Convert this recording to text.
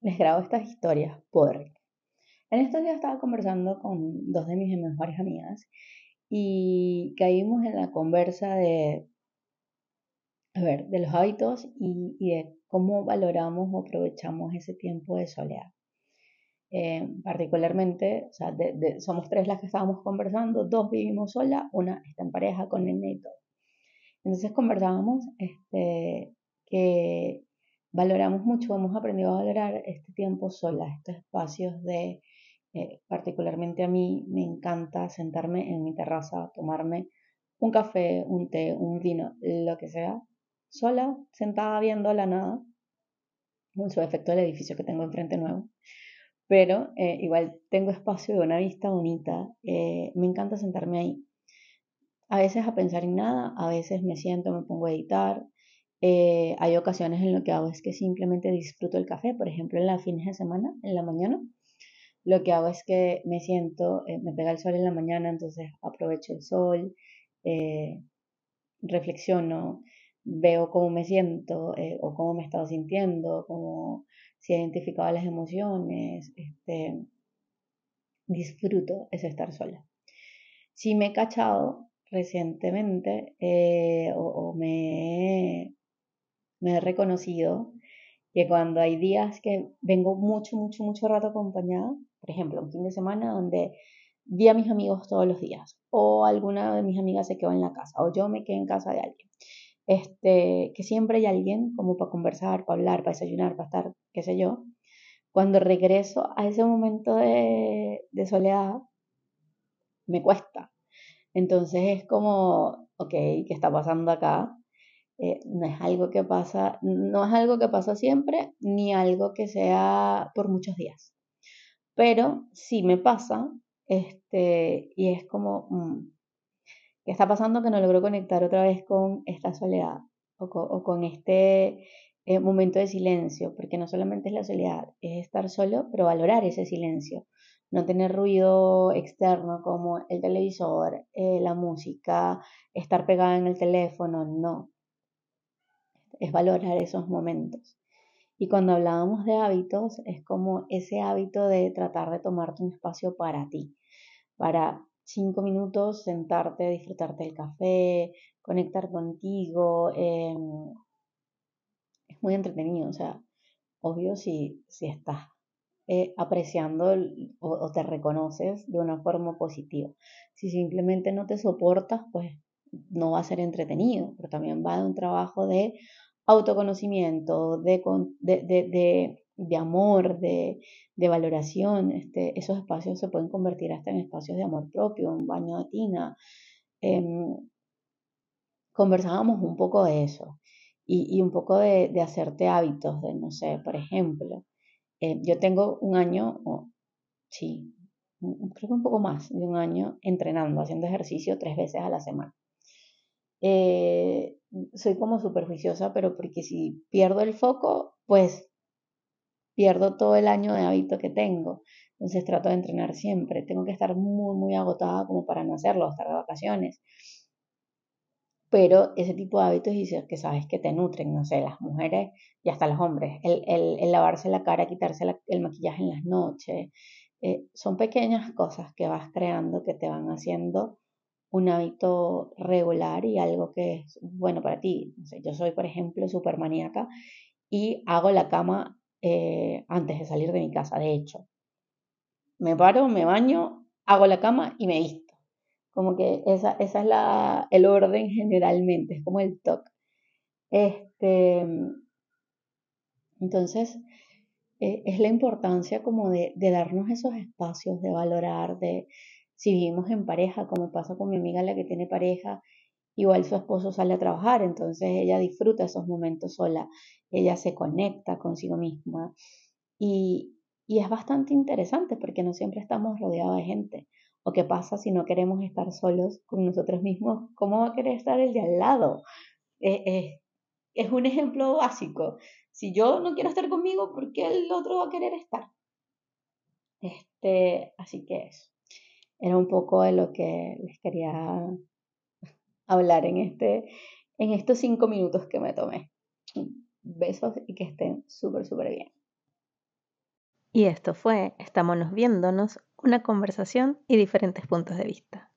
grabo estas historias porque en estos días estaba conversando con dos de mis mejores amigas y caímos en la conversa de, a ver, de los hábitos y, de cómo valoramos o aprovechamos ese tiempo de soledad. Eh, particularmente, o sea, somos tres las que estábamos conversando, dos vivimos sola, una está en pareja con el neto. Entonces conversábamos este, que valoramos mucho, hemos aprendido a valorar este tiempo sola, estos espacios de, eh, particularmente a mí me encanta sentarme en mi terraza, tomarme un café, un té, un vino, lo que sea, sola, sentada viendo la nada, con su efecto del edificio que tengo enfrente nuevo. Pero eh, igual tengo espacio de una vista bonita, eh, me encanta sentarme ahí. A veces a pensar en nada, a veces me siento, me pongo a editar, eh, hay ocasiones en lo que hago es que simplemente disfruto el café, por ejemplo, en las fines de semana, en la mañana. Lo que hago es que me siento, eh, me pega el sol en la mañana, entonces aprovecho el sol, eh, reflexiono, veo cómo me siento o cómo me he estado sintiendo, cómo si he identificado las emociones, este, disfruto ese estar sola. Si me he cachado recientemente o, o, me me he reconocido que cuando hay días que vengo mucho, mucho, mucho rato acompañada, por ejemplo, un fin de semana donde vi a mis amigos todos los días, o alguna de mis amigas se quedó en la casa, o yo me quedé en casa de alguien. Este, que siempre hay alguien como para conversar, para hablar, para desayunar, para estar, qué sé yo. Cuando regreso a ese momento de, de soledad, me cuesta. Entonces es como, ok, ¿qué está pasando acá? Eh, no es algo que pasa, no es algo que pasa siempre, ni algo que sea por muchos días. Pero sí me pasa, este, y es como, mm, ¿qué está pasando que no logro conectar otra vez con esta soledad o con, este eh, momento de silencio? Porque no solamente es la soledad, es estar solo, pero valorar ese silencio. No tener ruido externo como el televisor, eh, la música, estar pegada en el teléfono, no es valorar esos momentos. Y cuando hablábamos de hábitos, es como ese hábito de tratar de tomarte un espacio para ti, para cinco minutos sentarte, disfrutarte del café, conectar contigo. Em, es muy entretenido, o sea, obvio si, si estás eh, apreciando o, o, te reconoces de una forma positiva. Si simplemente no te soportas, pues no va a ser entretenido, pero también va de un trabajo de autoconocimiento, de, de, de, amor, de, valoración. Este, esos espacios se pueden convertir hasta en espacios de amor propio, un baño de tina. Em, conversábamos un poco de eso y, un poco de, hacerte hábitos, de no sé, por ejemplo, eh, yo tengo un año, sí, creo que un poco más de un año entrenando, haciendo ejercicio tres veces a la semana. Eh, soy como superficiosa, pero porque si pierdo el foco, pues pierdo todo el año de hábito que tengo. Entonces trato de entrenar siempre. Tengo que estar muy, muy agotada como para no hacerlo, estar de vacaciones. Pero ese tipo de hábitos dices que sabes que te nutren, no sé, las mujeres y hasta los hombres. El, el, lavarse la cara, quitarse el maquillaje en las noches. Eh, son pequeñas cosas que vas creando que te van haciendo un hábito regular y algo que es bueno para ti. yo soy, por ejemplo, súper maníaca y hago la cama eh, antes de salir de mi casa, de hecho. Me paro, me baño, hago la cama y me visto. Como que esa, es la, el orden generalmente, es como el toque. Este, entonces, eh, es la importancia como de, de darnos esos espacios, de valorar, de, si vivimos en pareja, como pasa con mi amiga la que tiene pareja, igual su esposo sale a trabajar, entonces ella disfruta esos momentos sola, ella se conecta consigo misma y, y es bastante interesante porque no siempre estamos rodeados de gente. ¿O qué pasa si no queremos estar solos con nosotros mismos? ¿Cómo va a querer estar el de al lado? Eh, eh, es un ejemplo básico. Si yo no quiero estar conmigo, ¿por qué el otro va a querer estar? Este, así que eso era un poco de lo que les quería hablar en, este, en estos cinco minutos que me tomé. Besos y que estén súper, súper bien. Y esto fue Estámonos viéndonos, una conversación y diferentes puntos de vista.